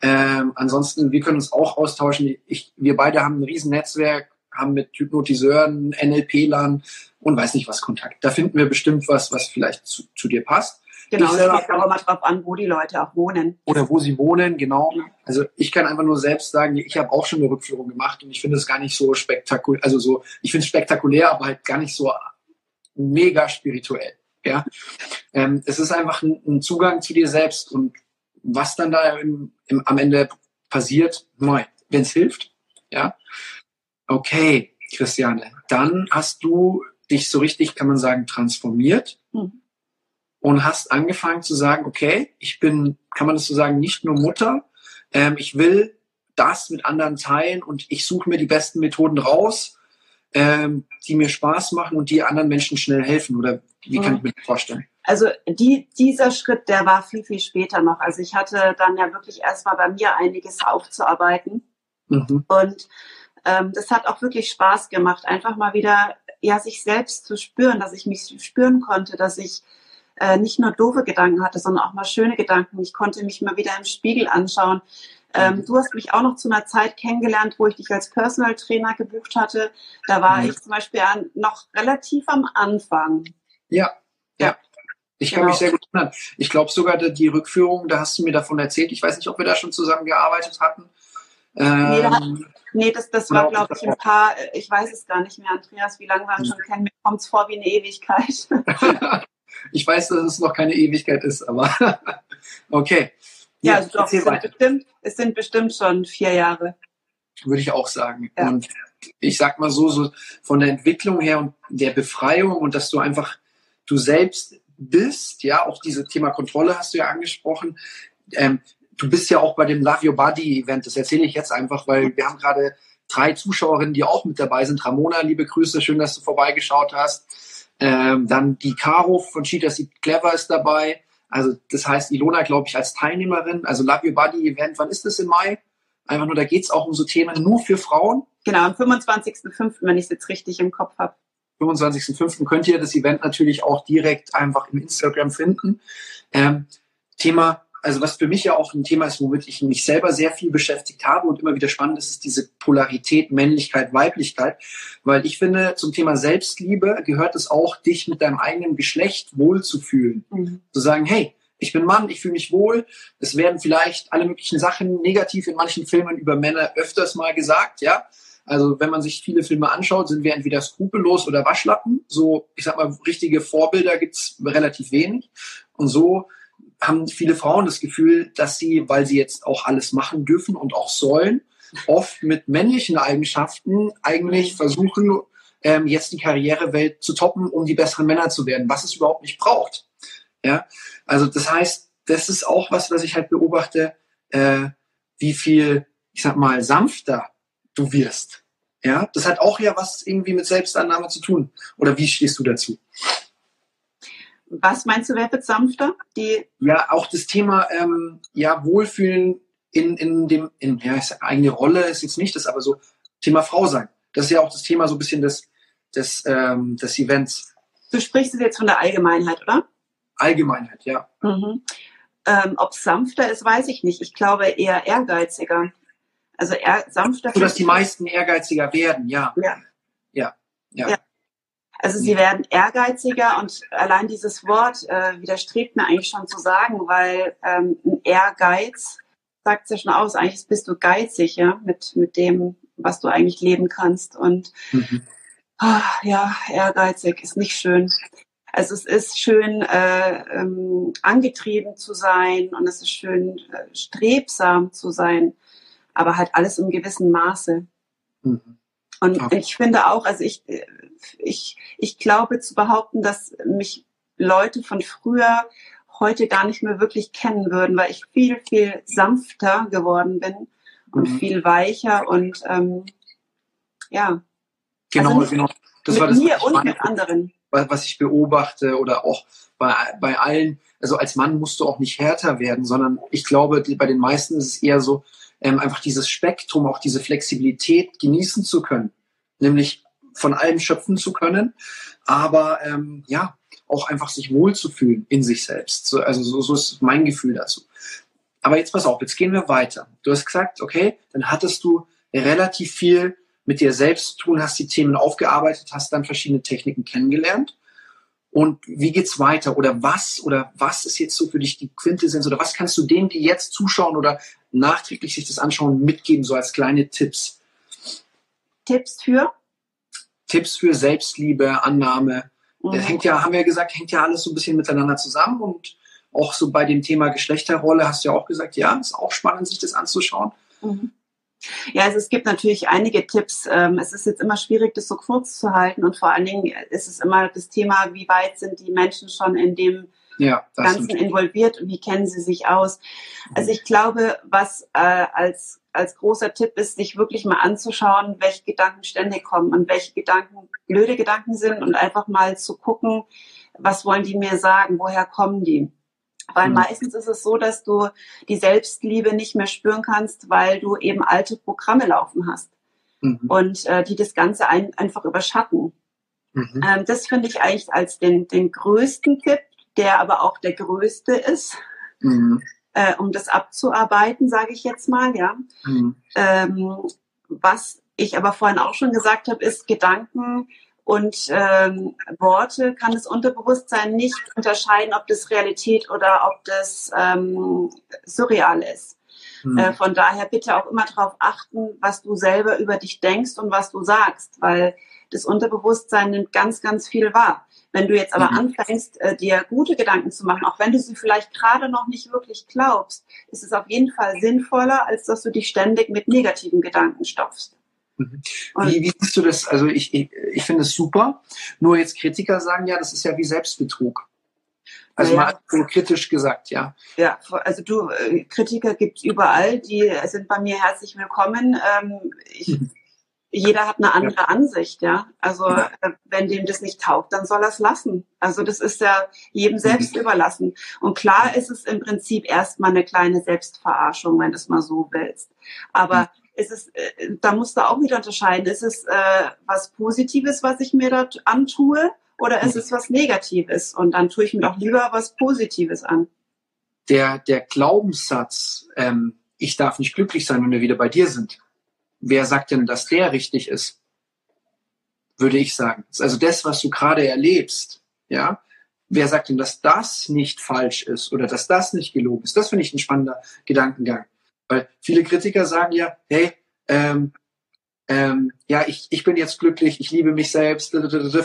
Ähm, ansonsten, wir können uns auch austauschen. Ich, wir beide haben ein Riesennetzwerk, haben mit Hypnotiseuren, NLP-Lern und weiß nicht was Kontakt. Da finden wir bestimmt was, was vielleicht zu, zu dir passt. Genau, es kommt aber mal drauf an, wo die Leute auch wohnen. Oder wo sie wohnen, genau. Also ich kann einfach nur selbst sagen, ich habe auch schon eine Rückführung gemacht und ich finde es gar nicht so spektakulär, also so, ich finde es spektakulär, aber halt gar nicht so mega spirituell. Ja, ähm, es ist einfach ein, ein, Zugang zu dir selbst und was dann da im, im, am Ende passiert, wenn es hilft, ja. Okay, Christiane, dann hast du dich so richtig, kann man sagen, transformiert. Mhm und hast angefangen zu sagen, okay, ich bin, kann man das so sagen, nicht nur Mutter, ähm, ich will das mit anderen teilen und ich suche mir die besten Methoden raus, ähm, die mir Spaß machen und die anderen Menschen schnell helfen. Oder wie kann ich mir das vorstellen? Also die, dieser Schritt, der war viel, viel später noch. Also ich hatte dann ja wirklich erstmal bei mir einiges aufzuarbeiten. Mhm. Und ähm, das hat auch wirklich Spaß gemacht, einfach mal wieder ja sich selbst zu spüren, dass ich mich spüren konnte, dass ich äh, nicht nur doofe Gedanken hatte, sondern auch mal schöne Gedanken. Ich konnte mich mal wieder im Spiegel anschauen. Ähm, mhm. du hast mich auch noch zu einer Zeit kennengelernt, wo ich dich als Personal Trainer gebucht hatte. Da war mhm. ich zum Beispiel noch relativ am Anfang. Ja, ja. Ich kann genau. mich sehr gut erinnern. Ich glaube sogar, die Rückführung, da hast du mir davon erzählt. Ich weiß nicht, ob wir da schon zusammengearbeitet hatten. Ähm, nee, hat, nee, das, das war, genau, glaube ich, ein paar, ich weiß es gar nicht mehr, Andreas, wie lange wir uns schon kennen. Mir kommt es vor wie eine Ewigkeit. Ich weiß, dass es noch keine Ewigkeit ist, aber okay. Ja, ja doch, es, sind bestimmt, es sind bestimmt schon vier Jahre. Würde ich auch sagen. Ja. Und ich sag mal so, so von der Entwicklung her und der Befreiung und dass du einfach du selbst bist, ja, auch dieses Thema Kontrolle hast du ja angesprochen. Ähm, du bist ja auch bei dem Love Your Body Event, das erzähle ich jetzt einfach, weil wir haben gerade drei Zuschauerinnen, die auch mit dabei sind. Ramona, liebe Grüße, schön, dass du vorbeigeschaut hast. Ähm, dann die Caro von Cheetah Seed Clever ist dabei. Also das heißt Ilona, glaube ich, als Teilnehmerin. Also Love Your Body Event, wann ist das im Mai? Einfach nur, da geht es auch um so Themen nur für Frauen. Genau, am 25.05., wenn ich es jetzt richtig im Kopf habe. 25.05. könnt ihr das Event natürlich auch direkt einfach im Instagram finden. Ähm, Thema also was für mich ja auch ein Thema ist, womit ich mich selber sehr viel beschäftigt habe und immer wieder spannend ist, ist diese Polarität Männlichkeit, Weiblichkeit, weil ich finde, zum Thema Selbstliebe gehört es auch, dich mit deinem eigenen Geschlecht wohlzufühlen. Mhm. Zu sagen, hey, ich bin Mann, ich fühle mich wohl. Es werden vielleicht alle möglichen Sachen negativ in manchen Filmen über Männer öfters mal gesagt, ja. Also wenn man sich viele Filme anschaut, sind wir entweder skrupellos oder Waschlappen. So, ich sag mal, richtige Vorbilder gibt's relativ wenig. Und so haben viele Frauen das Gefühl, dass sie, weil sie jetzt auch alles machen dürfen und auch sollen, oft mit männlichen Eigenschaften eigentlich versuchen, ähm, jetzt die Karrierewelt zu toppen, um die besseren Männer zu werden, was es überhaupt nicht braucht. Ja, also das heißt, das ist auch was, was ich halt beobachte, äh, wie viel, ich sag mal, sanfter du wirst. Ja, das hat auch ja was irgendwie mit Selbstannahme zu tun. Oder wie stehst du dazu? Was meinst du, wer wird sanfter? Die ja, auch das Thema ja, Wohlfühlen in, in dem, in ja, eigene Rolle ist jetzt nicht das, aber so Thema Frau sein. Das ist ja auch das Thema so ein bisschen des, des, ähm, des Events. Du sprichst jetzt von der Allgemeinheit, oder? Allgemeinheit, ja. Mhm. Ähm, Ob es sanfter ist, weiß ich nicht. Ich glaube eher ehrgeiziger. Also eher sanfter. So, dass die meisten ehrgeiziger werden, ja. Ja. Ja. Ja. Ja. Also sie werden ehrgeiziger und allein dieses Wort äh, widerstrebt mir eigentlich schon zu sagen, weil ähm, ein Ehrgeiz sagt ja schon aus, eigentlich bist du geizig, ja, mit, mit dem, was du eigentlich leben kannst. Und Mhm. ah, ja, ehrgeizig ist nicht schön. Also es ist schön, äh, ähm, angetrieben zu sein und es ist schön, äh, strebsam zu sein, aber halt alles im gewissen Maße. Mhm. Und Okay. ich finde auch, also ich, ich, ich glaube zu behaupten, dass mich Leute von früher heute gar nicht mehr wirklich kennen würden, weil ich viel, viel sanfter geworden bin und Mhm. viel weicher und ähm, ja, Genau, Also genau. Das mit war das, mir was ich und meine. mit anderen. wa- was ich beobachte oder auch bei, bei allen, also als Mann musst du auch nicht härter werden, sondern ich glaube, bei den meisten ist es eher so, ähm, einfach dieses Spektrum, auch diese Flexibilität genießen zu können, nämlich von allem schöpfen zu können, aber ähm, ja, auch einfach sich wohlzufühlen in sich selbst. So, also so, so ist mein Gefühl dazu. Aber jetzt pass auf, jetzt gehen wir weiter. Du hast gesagt, okay, dann hattest du relativ viel mit dir selbst zu tun, hast die Themen aufgearbeitet, hast dann verschiedene Techniken kennengelernt. Und wie geht's weiter? Oder was? Oder was ist jetzt so für dich die Quintessenz? Oder was kannst du denen, die jetzt zuschauen oder nachträglich sich das anschauen, mitgeben, so als kleine Tipps? Tipps für? Tipps für Selbstliebe, Annahme. Das Mhm. hängt ja, haben wir ja gesagt, hängt ja alles so ein bisschen miteinander zusammen. Und auch so bei dem Thema Geschlechterrolle hast du ja auch gesagt, ja, ist auch spannend, sich das anzuschauen. Mhm. Ja, also es gibt natürlich einige Tipps. Ähm, Es ist jetzt immer schwierig, das so kurz zu halten und vor allen Dingen ist es immer das Thema, wie weit sind die Menschen schon in dem Ja, Ganzen stimmt. involviert und wie kennen sie sich aus. Also ich glaube, was äh, als, als großer Tipp ist, sich wirklich mal anzuschauen, welche Gedanken ständig kommen und welche Gedanken blöde Gedanken sind und einfach mal zu gucken, was wollen die mir sagen, woher kommen die. Weil Mhm. meistens ist es so, dass du die Selbstliebe nicht mehr spüren kannst, weil du eben alte Programme laufen hast Mhm. und äh, die das Ganze ein, einfach überschatten. Mhm. Ähm, das finde ich eigentlich als den, den größten Tipp, der aber auch der größte ist, Mhm. äh, um das abzuarbeiten, sage ich jetzt mal, ja. Mhm. Ähm, was ich aber vorhin auch schon gesagt habe, ist Gedanken und ähm, Worte kann das Unterbewusstsein nicht unterscheiden, ob das Realität oder ob das ähm, surreal ist. Mhm. Äh, von daher bitte auch immer darauf achten, was du selber über dich denkst und was du sagst, weil das Unterbewusstsein nimmt ganz, ganz viel wahr. Wenn du jetzt aber Mhm. anfängst, äh, dir gute Gedanken zu machen, auch wenn du sie vielleicht gerade noch nicht wirklich glaubst, ist es auf jeden Fall sinnvoller, als dass du dich ständig mit negativen Gedanken stopfst. Mhm. Wie, wie siehst du das? Also ich, ich, ich finde es super. Nur jetzt Kritiker sagen ja, das ist ja wie Selbstbetrug. Also Ja. mal so kritisch gesagt, ja. ja, also du, äh, Kritiker gibt's überall, die sind bei mir herzlich willkommen. Ähm, ich, Mhm. jeder hat eine andere Ansicht, ja. Also Ja. äh, wenn dem das nicht taugt, dann soll er es lassen. Also das ist ja jedem selbst überlassen. Und klar ist es im Prinzip erstmal eine kleine Selbstverarschung, wenn du es mal so willst. Aber ist es, äh, da musst du auch wieder unterscheiden. Ist es äh, was Positives, was ich mir dort antue, oder ist es was Negatives? Und dann tue ich mir doch lieber was Positives an. Der, der Glaubenssatz, ähm, ich darf nicht glücklich sein, wenn wir wieder bei dir sind. Wer sagt denn, dass der richtig ist? Würde ich sagen. Also das, was du gerade erlebst, ja. Wer sagt denn, dass das nicht falsch ist oder dass das nicht gelogen ist? Das finde ich ein spannender Gedankengang. Weil viele Kritiker sagen ja, hey, ähm, ähm, ja, ich, ich bin jetzt glücklich, ich liebe mich selbst,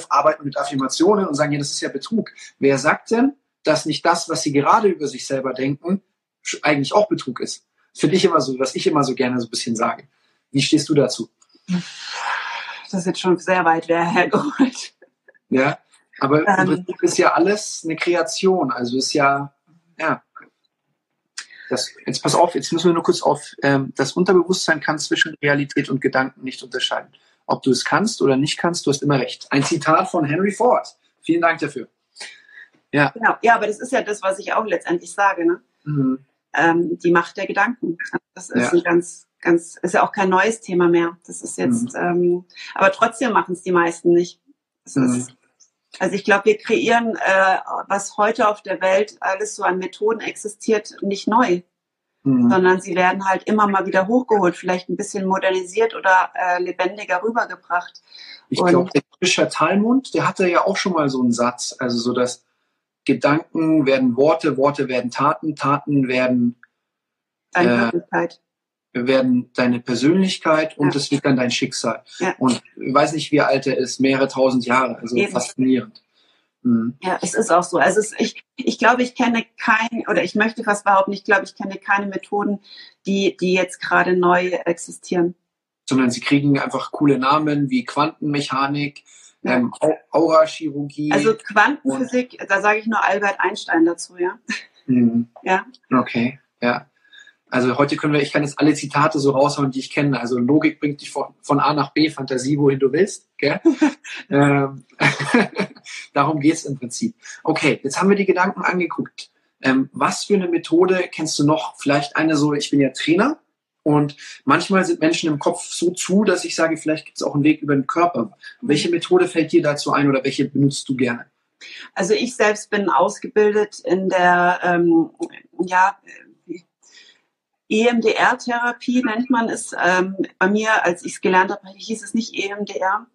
arbeiten mit Affirmationen und sagen, ja, das ist ja Betrug. Wer sagt denn, dass nicht das, was sie gerade über sich selber denken, eigentlich auch Betrug ist? Finde ich immer so, was ich immer so gerne so ein bisschen sage. Wie stehst du dazu? Das ist jetzt schon sehr weit hergeholt. Ja, aber Ähm. im Prinzip ist ja alles eine Kreation. Also ist ja, ja. Das, jetzt pass auf, jetzt müssen wir nur kurz auf, ähm, das Unterbewusstsein kann zwischen Realität und Gedanken nicht unterscheiden. Ob du es kannst oder nicht kannst, du hast immer recht. Ein Zitat von Henry Ford. Vielen Dank dafür. Ja. Genau. Ja, aber das ist ja das, was ich auch letztendlich sage. Ne? Mhm. Ähm, die Macht der Gedanken. Das ist Ja. ein ganz ganz, ist ja auch kein neues Thema mehr. Das ist jetzt, mhm. ähm, aber trotzdem machen es die meisten nicht. Mhm. Ist, also ich glaube, wir kreieren, äh, was heute auf der Welt alles so an Methoden existiert, nicht neu. Mhm. sondern sie werden halt immer mal wieder hochgeholt, vielleicht ein bisschen modernisiert oder äh, lebendiger rübergebracht. Ich glaube, der Fischer Talmund, der hatte ja auch schon mal so einen Satz, also so, dass Gedanken werden Worte, Worte werden Taten, Taten werden äh, werden deine Persönlichkeit und es wird dann dein Schicksal. Ja. Und ich weiß nicht, wie alt er ist, mehrere tausend Jahre, also Eben. faszinierend. Mhm. Ja, es ist auch so. Also es, ich, ich glaube, ich kenne keine, oder ich möchte fast behaupten, ich glaube, ich kenne keine Methoden, die, die jetzt gerade neu existieren. Sondern sie kriegen einfach coole Namen wie Quantenmechanik, ja. ähm, Aurachirurgie. Also Quantenphysik, da sage ich nur Albert Einstein dazu, ja. Mhm. Ja. Okay, ja. Also heute können wir, ich kann jetzt alle Zitate so raushauen, die ich kenne. Also Logik bringt dich von, von A nach B, Fantasie, wohin du willst. Gell? ähm, darum geht's im Prinzip. Okay, jetzt haben wir die Gedanken angeguckt. Ähm, was für eine Methode kennst du noch? Vielleicht eine so, ich bin ja Trainer und manchmal sind Menschen im Kopf so zu, dass ich sage, vielleicht gibt es auch einen Weg über den Körper. Welche Methode fällt dir dazu ein oder welche benutzt du gerne? Also ich selbst bin ausgebildet in der ähm, ja, EMDR-Therapie nennt man es. Ähm, bei mir, als ich es gelernt habe, hieß es nicht EMDR.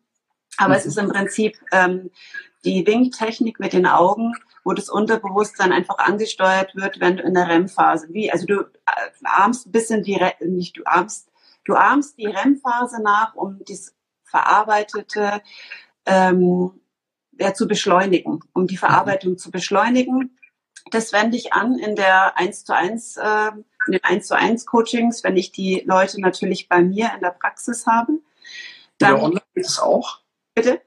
Aber mhm. es ist im Prinzip ähm, die Winktechnik mit den Augen, wo das Unterbewusstsein einfach angesteuert wird, wenn du in der REM-Phase, wie, also du äh, ahmst ein bisschen die, nicht du ahmst, du ahmst die REM-Phase nach, um das verarbeitete ähm, ja, zu beschleunigen, um die mhm. Verarbeitung mhm. zu beschleunigen. Das wende ich an in der 1 zu 1 äh, in den 1 zu 1 Coachings, wenn ich die Leute natürlich bei mir in der Praxis habe. Dann, Oder online geht es auch? Bitte?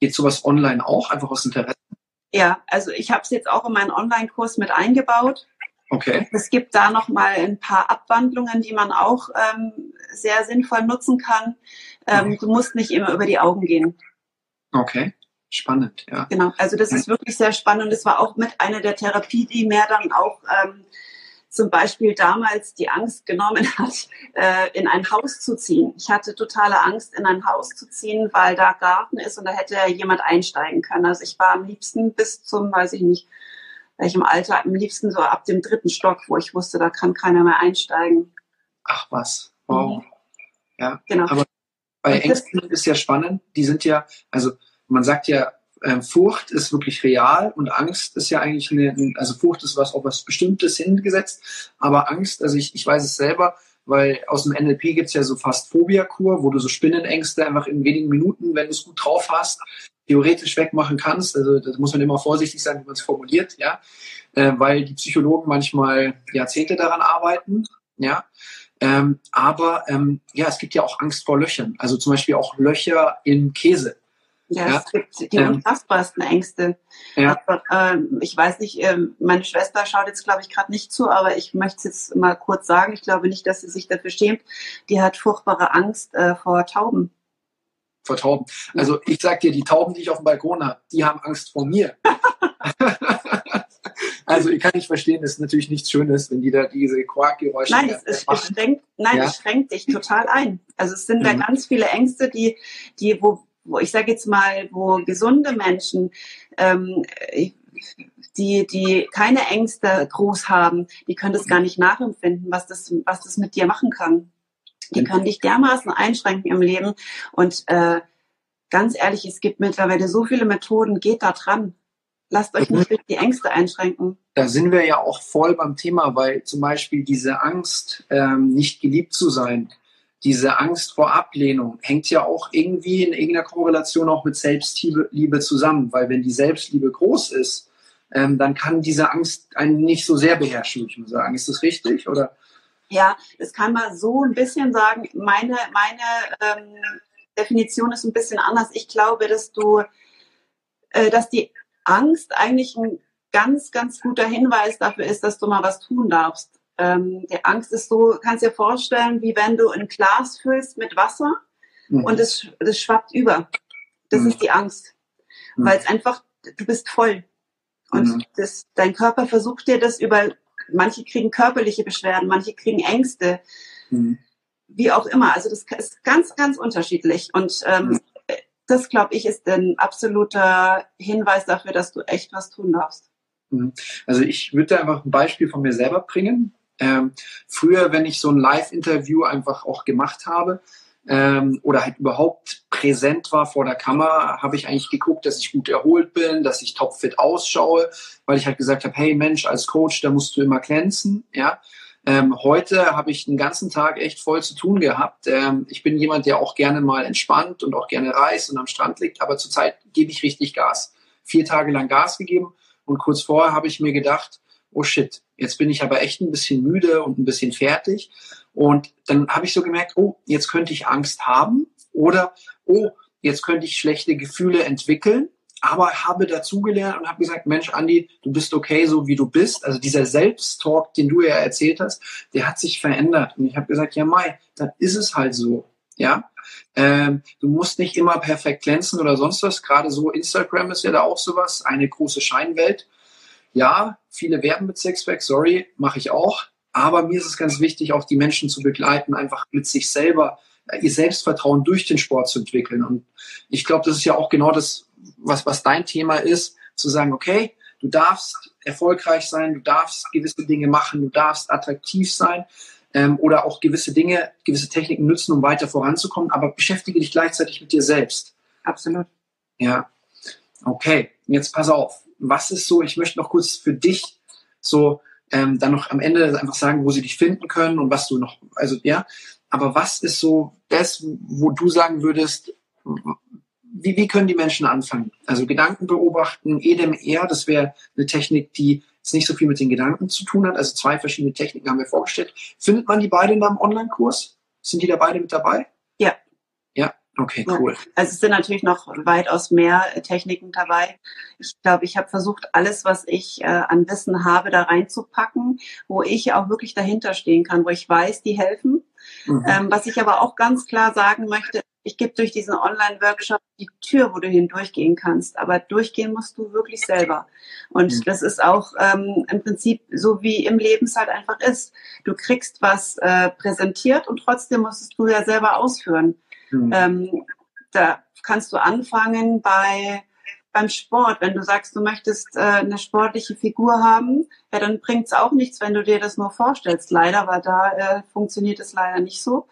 Geht sowas online auch, einfach aus Interesse? Ja, also ich habe es jetzt auch in meinen Online-Kurs mit eingebaut. Okay. Es gibt da noch mal ein paar Abwandlungen, die man auch ähm, sehr sinnvoll nutzen kann. Ähm, okay. Du musst nicht immer über die Augen gehen. Okay. Spannend, ja. Genau, also das ist wirklich sehr spannend. Und Das war auch mit einer der Therapie, die mir dann auch ähm, zum Beispiel damals die Angst genommen hat, äh, in ein Haus zu ziehen. Ich hatte totale Angst, in ein Haus zu ziehen, weil da Garten ist und da hätte jemand einsteigen können. Also ich war am liebsten bis zum, weiß ich nicht, welchem Alter, am liebsten so ab dem dritten Stock, wo ich wusste, da kann keiner mehr einsteigen. Ach was, wow. Mhm. Ja, genau. Aber bei Ängsten ist ja spannend, die sind ja, also man sagt ja, äh, Furcht ist wirklich real und Angst ist ja eigentlich eine, also Furcht ist was auf was Bestimmtes hingesetzt, aber Angst, also ich, ich weiß es selber, weil aus dem NLP gibt's ja so fast Phobia-Kur, wo du so Spinnenängste einfach in wenigen Minuten, wenn du es gut drauf hast, theoretisch wegmachen kannst. Also da muss man immer vorsichtig sein, wie man es formuliert, ja, äh, weil die Psychologen manchmal Jahrzehnte daran arbeiten, ja. Ähm, aber ähm, ja, es gibt ja auch Angst vor Löchern. Also zum Beispiel auch Löcher im Käse. Ja, ja, es gibt die ähm, unfassbarsten Ängste. Ja. Aber, ähm, ich weiß nicht, ähm, meine Schwester schaut jetzt, glaube ich, gerade nicht zu, aber ich möchte es jetzt mal kurz sagen. Ich glaube nicht, dass sie sich dafür schämt. Die hat furchtbare Angst äh, vor Tauben. Vor Tauben. Also ich sag dir, die Tauben, die ich auf dem Balkon habe, die haben Angst vor mir. also ich kann nicht verstehen, das ist natürlich nichts Schönes, wenn die da diese Quarkgeräusche Nein, es, es, es schränkt, nein, ja? es schränkt dich total ein. Also es sind mhm. da ganz viele Ängste, die, die, wo, wo ich sage jetzt mal, wo gesunde Menschen, ähm, die, die keine Ängste groß haben, die können das gar nicht nachempfinden, was das, was das mit dir machen kann. Die können dich dermaßen einschränken im Leben. Und äh, ganz ehrlich, es gibt mittlerweile so viele Methoden, geht da dran. Lasst euch nicht durch die Ängste einschränken. Da sind wir ja auch voll beim Thema, weil zum Beispiel diese Angst, ähm, nicht geliebt zu sein, diese Angst vor Ablehnung hängt ja auch irgendwie in irgendeiner Korrelation auch mit Selbstliebe zusammen, weil wenn die Selbstliebe groß ist, ähm, dann kann diese Angst einen nicht so sehr beherrschen, würde ich mal sagen. Ist das richtig? Oder? Ja, das kann man so ein bisschen sagen. Meine, meine ähm, Definition ist ein bisschen anders. Ich glaube, dass du, äh, dass die Angst eigentlich ein ganz, ganz guter Hinweis dafür ist, dass du mal was tun darfst. Ähm, die Angst ist so, kannst dir vorstellen, wie wenn du ein Glas füllst mit Wasser mhm. und es, das schwappt über. Das mhm. ist die Angst. Mhm. Weil es einfach, du bist voll. Und mhm. das, dein Körper versucht dir das über, manche kriegen körperliche Beschwerden, manche kriegen Ängste. Mhm. wie auch immer. Also das ist ganz, ganz unterschiedlich. Und ähm, das, glaube ich, ist ein absoluter Hinweis dafür, dass du echt was tun darfst. Mhm. Also ich würde da einfach ein Beispiel von mir selber bringen. Ähm, früher, wenn ich so ein Live-Interview einfach auch gemacht habe ähm, oder halt überhaupt präsent war vor der Kamera, habe ich eigentlich geguckt, dass ich gut erholt bin, dass ich topfit ausschaue, weil ich halt gesagt habe, hey Mensch, als Coach, da musst du immer glänzen, ja. Ähm, heute habe ich den ganzen Tag echt voll zu tun gehabt. Ähm, ich bin jemand, der auch gerne mal entspannt und auch gerne reist und am Strand liegt, aber zurzeit gebe ich richtig Gas. Vier Tage lang Gas gegeben und kurz vorher habe ich mir gedacht, oh shit, jetzt bin ich aber echt ein bisschen müde und ein bisschen fertig. Und dann habe ich so gemerkt, oh, jetzt könnte ich Angst haben oder oh, jetzt könnte ich schlechte Gefühle entwickeln aber habe dazugelernt und habe gesagt, Mensch, Andi, du bist okay, so wie du bist. Also dieser Selbsttalk, den du ja erzählt hast, der hat sich verändert. Und ich habe gesagt, ja, Mai, dann ist es halt so. Ja, ähm, du musst nicht immer perfekt glänzen oder sonst was. Gerade so Instagram ist ja da auch sowas, eine große Scheinwelt. Ja, viele werben mit Sixpack, sorry, mache ich auch. Aber mir ist es ganz wichtig, auch die Menschen zu begleiten, einfach mit sich selber ihr Selbstvertrauen durch den Sport zu entwickeln. Und ich glaube, das ist ja auch genau das, was, was dein Thema ist, zu sagen, okay, du darfst erfolgreich sein, du darfst gewisse Dinge machen, du darfst attraktiv sein ähm, oder auch gewisse Dinge, gewisse Techniken nutzen, um weiter voranzukommen, aber beschäftige dich gleichzeitig mit dir selbst. Absolut. Ja. Okay, jetzt pass auf. Was ist so, ich möchte noch kurz für dich so ähm, dann noch am Ende einfach sagen, wo sie dich finden können und was du noch, also ja, aber was ist so das, wo du sagen würdest, wie, wie können die Menschen anfangen? Also Gedanken beobachten, EDMR, das wäre eine Technik, die jetzt nicht so viel mit den Gedanken zu tun hat. Also zwei verschiedene Techniken haben wir vorgestellt. Findet man die beide in einem Online-Kurs? Sind die da beide mit dabei? Okay, cool. Also es sind natürlich noch weitaus mehr Techniken dabei. Ich glaube, ich habe versucht, alles, was ich äh, an Wissen habe, da reinzupacken, wo ich auch wirklich dahinter stehen kann, wo ich weiß, die helfen. Mhm. Ähm, was ich aber auch ganz klar sagen möchte, ich gebe durch diesen Online-Workshop die Tür, wo du hindurchgehen kannst. Aber durchgehen musst du wirklich selber. Und mhm. das ist auch ähm, im Prinzip so, wie im Leben es halt einfach ist. Du kriegst was äh, präsentiert und trotzdem musst du ja selber ausführen. Mhm. Ähm, da kannst du anfangen bei beim Sport, wenn du sagst, du möchtest äh, eine sportliche Figur haben, ja, dann bringt es auch nichts, wenn du dir das nur vorstellst, leider, weil da äh, funktioniert es leider nicht so,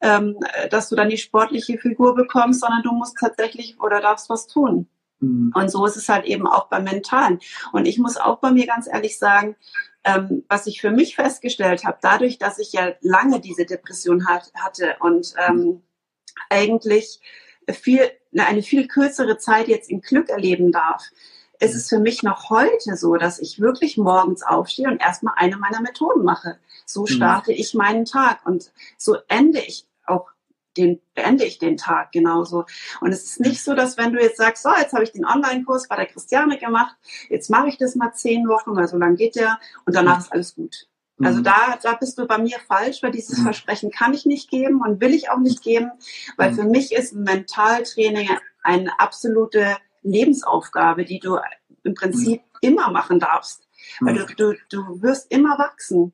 ähm, dass du dann die sportliche Figur bekommst, sondern du musst tatsächlich oder darfst was tun. Mhm. Und so ist es halt eben auch beim Mentalen. Und ich muss auch bei mir ganz ehrlich sagen, ähm, was ich für mich festgestellt habe, dadurch, dass ich ja lange diese Depression hat, hatte und ähm, eigentlich viel, eine viel kürzere Zeit jetzt in Glück erleben darf, ist mhm. es für mich noch heute so, dass ich wirklich morgens aufstehe und erstmal eine meiner Methoden mache. So mhm. starte mhm. ich meinen Tag und so ende ich auch den beende ich den Tag genauso. Und es ist nicht so, dass wenn du jetzt sagst, so, jetzt habe ich den Online-Kurs bei der Christiane gemacht, jetzt mache ich das mal zehn Wochen, weil so lang geht der und danach ist alles gut. Also mhm. da, da bist du bei mir falsch, weil dieses mhm. Versprechen kann ich nicht geben und will ich auch nicht geben, weil mhm. für mich ist Mentaltraining eine absolute Lebensaufgabe, die du im Prinzip immer machen darfst. Weil du, du, du wirst immer wachsen.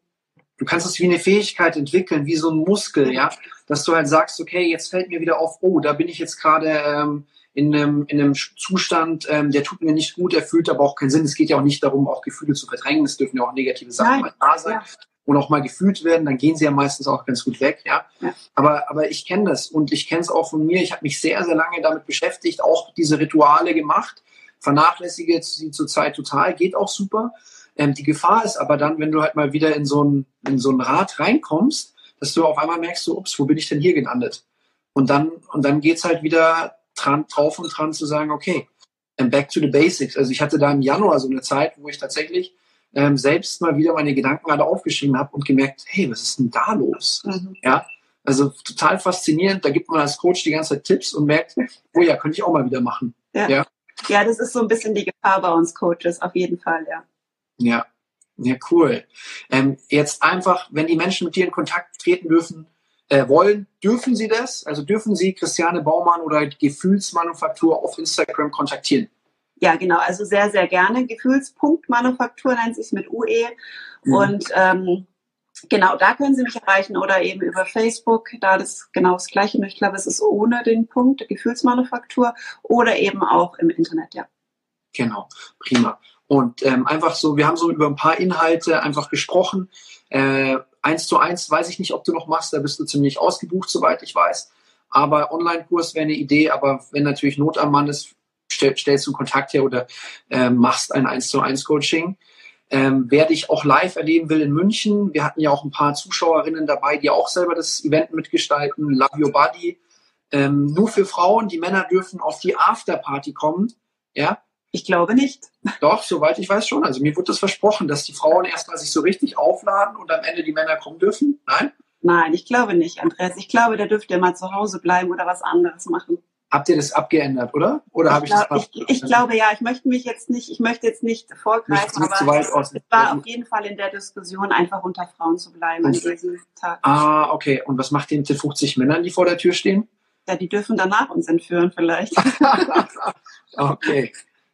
Du kannst es wie eine Fähigkeit entwickeln, wie so ein Muskel, ja, dass du halt sagst, okay, jetzt fällt mir wieder auf, oh, da bin ich jetzt gerade ähm, in einem, in einem Zustand, ähm, der tut mir nicht gut, der fühlt aber auch keinen Sinn. Es geht ja auch nicht darum, auch Gefühle zu verdrängen. Es dürfen ja auch negative Sachen Nein. mal da sein. Ja. Und auch mal gefühlt werden, dann gehen sie ja meistens auch ganz gut weg, ja. ja. Aber, aber ich kenne das und ich kenne es auch von mir. Ich habe mich sehr, sehr lange damit beschäftigt, auch diese Rituale gemacht, vernachlässige sie zurzeit total, geht auch super. Ähm, die Gefahr ist aber dann, wenn du halt mal wieder in so ein, in so ein Rad reinkommst, dass du auf einmal merkst, so, ups, wo bin ich denn hier gelandet? Und dann, und dann geht's halt wieder dran, drauf und dran zu sagen, okay, back to the basics. Also ich hatte da im Januar so eine Zeit, wo ich tatsächlich ähm, selbst mal wieder meine Gedanken alle aufgeschrieben habe und gemerkt, hey, was ist denn da los? Mhm. Ja, also total faszinierend. Da gibt man als Coach die ganze Zeit Tipps und merkt, oh ja, könnte ich auch mal wieder machen. Ja. ja. Ja, das ist so ein bisschen die Gefahr bei uns Coaches, auf jeden Fall, ja. Ja, ja, cool. Ähm, jetzt einfach, wenn die Menschen mit dir in Kontakt treten dürfen, äh, wollen, dürfen sie das? Also dürfen sie Christiane Baumann oder Gefühlsmanufaktur auf Instagram kontaktieren? Ja, genau. Also sehr, sehr gerne. Gefühlspunktmanufaktur nennt sich mit UE. Mhm. Und ähm, Genau, da können Sie mich erreichen oder eben über Facebook, da das genau das Gleiche. Ich glaube, es ist ohne den Punkt Gefühlsmanufaktur oder eben auch im Internet, ja. Genau, prima. Und ähm, einfach so, wir haben so über ein paar Inhalte einfach gesprochen. Äh, eins zu eins weiß ich nicht, ob du noch machst, da bist du ziemlich ausgebucht, soweit ich weiß. Aber Online-Kurs wäre eine Idee, aber wenn natürlich Not am Mann ist, stell, stellst du Kontakt her oder äh, machst ein 1 zu 1 Coaching. Ähm, wer dich auch live erleben will in München, wir hatten ja auch ein paar Zuschauerinnen dabei, die auch selber das Event mitgestalten, Love Your Body. Ähm, nur für Frauen, die Männer dürfen auf die Afterparty kommen. Ja, ich glaube nicht. Doch, soweit ich weiß schon. Also mir wurde das versprochen, dass die Frauen erstmal sich so richtig aufladen und am Ende die Männer kommen dürfen. Nein? Nein, ich glaube nicht, Andreas. Ich glaube, da dürft ihr mal zu Hause bleiben oder was anderes machen. Habt ihr das abgeändert, oder? Oder habe ich, das ich, ich glaube ja, ich möchte mich jetzt nicht, ich möchte jetzt nicht vorgreifen, nicht, aber es, es war auf jeden Fall in der Diskussion einfach unter Frauen zu bleiben an diesem Tag. Ah, okay. Und was macht ihr mit den 50 Männern, die vor der Tür stehen? Ja, die dürfen danach uns entführen vielleicht. okay.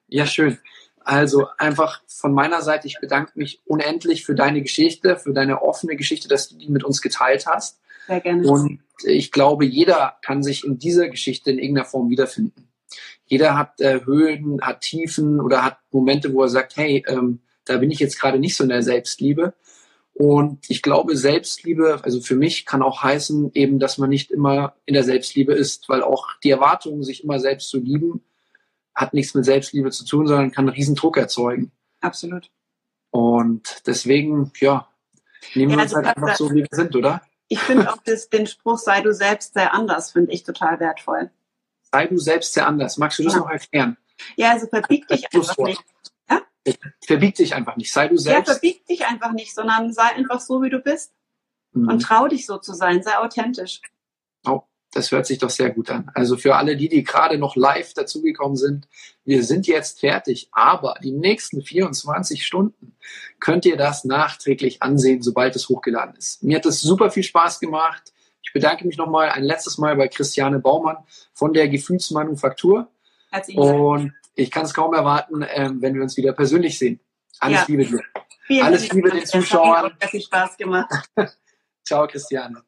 Ja, schön. Also einfach von meiner Seite, ich bedanke mich unendlich für deine Geschichte, für deine offene Geschichte, dass du die mit uns geteilt hast. Sehr gerne. Und ich glaube, jeder kann sich in dieser Geschichte in irgendeiner Form wiederfinden. Jeder hat äh, Höhen, hat Tiefen oder hat Momente, wo er sagt, hey, ähm, da bin ich jetzt gerade nicht so in der Selbstliebe. Und ich glaube, Selbstliebe, also für mich kann auch heißen, eben, dass man nicht immer in der Selbstliebe ist, weil auch die Erwartung, sich immer selbst zu lieben, hat nichts mit Selbstliebe zu tun, sondern kann einen riesen Druck erzeugen. Absolut. Und deswegen, ja, nehmen ja, wir uns halt einfach so, wie wir sind, oder? Ich finde auch das, den Spruch, sei du selbst, sei anders, finde ich total wertvoll. Sei du selbst, sei anders. Magst du das ja. noch erklären? Ja, also verbieg dich einfach nicht. Ja? Verbieg dich einfach nicht. Sei du selbst. Ja, verbieg dich einfach nicht, sondern sei einfach so, wie du bist. Mhm. Und trau dich so zu sein. Sei authentisch. Das hört sich doch sehr gut an. Also für alle die, die gerade noch live dazugekommen sind, wir sind jetzt fertig, aber die nächsten 24 Stunden könnt ihr das nachträglich ansehen, sobald es hochgeladen ist. Mir hat es super viel Spaß gemacht. Ich bedanke mich nochmal ein letztes Mal bei Christiane Baumann von der Gefühlsmanufaktur. Herzlichen Dank. Und ich kann es kaum erwarten, ähm, wenn wir uns wieder persönlich sehen. Alles ja. Liebe dir. Vielen Alles Liebe den Zuschauern. Hat viel Spaß gemacht. Ciao, Christiane.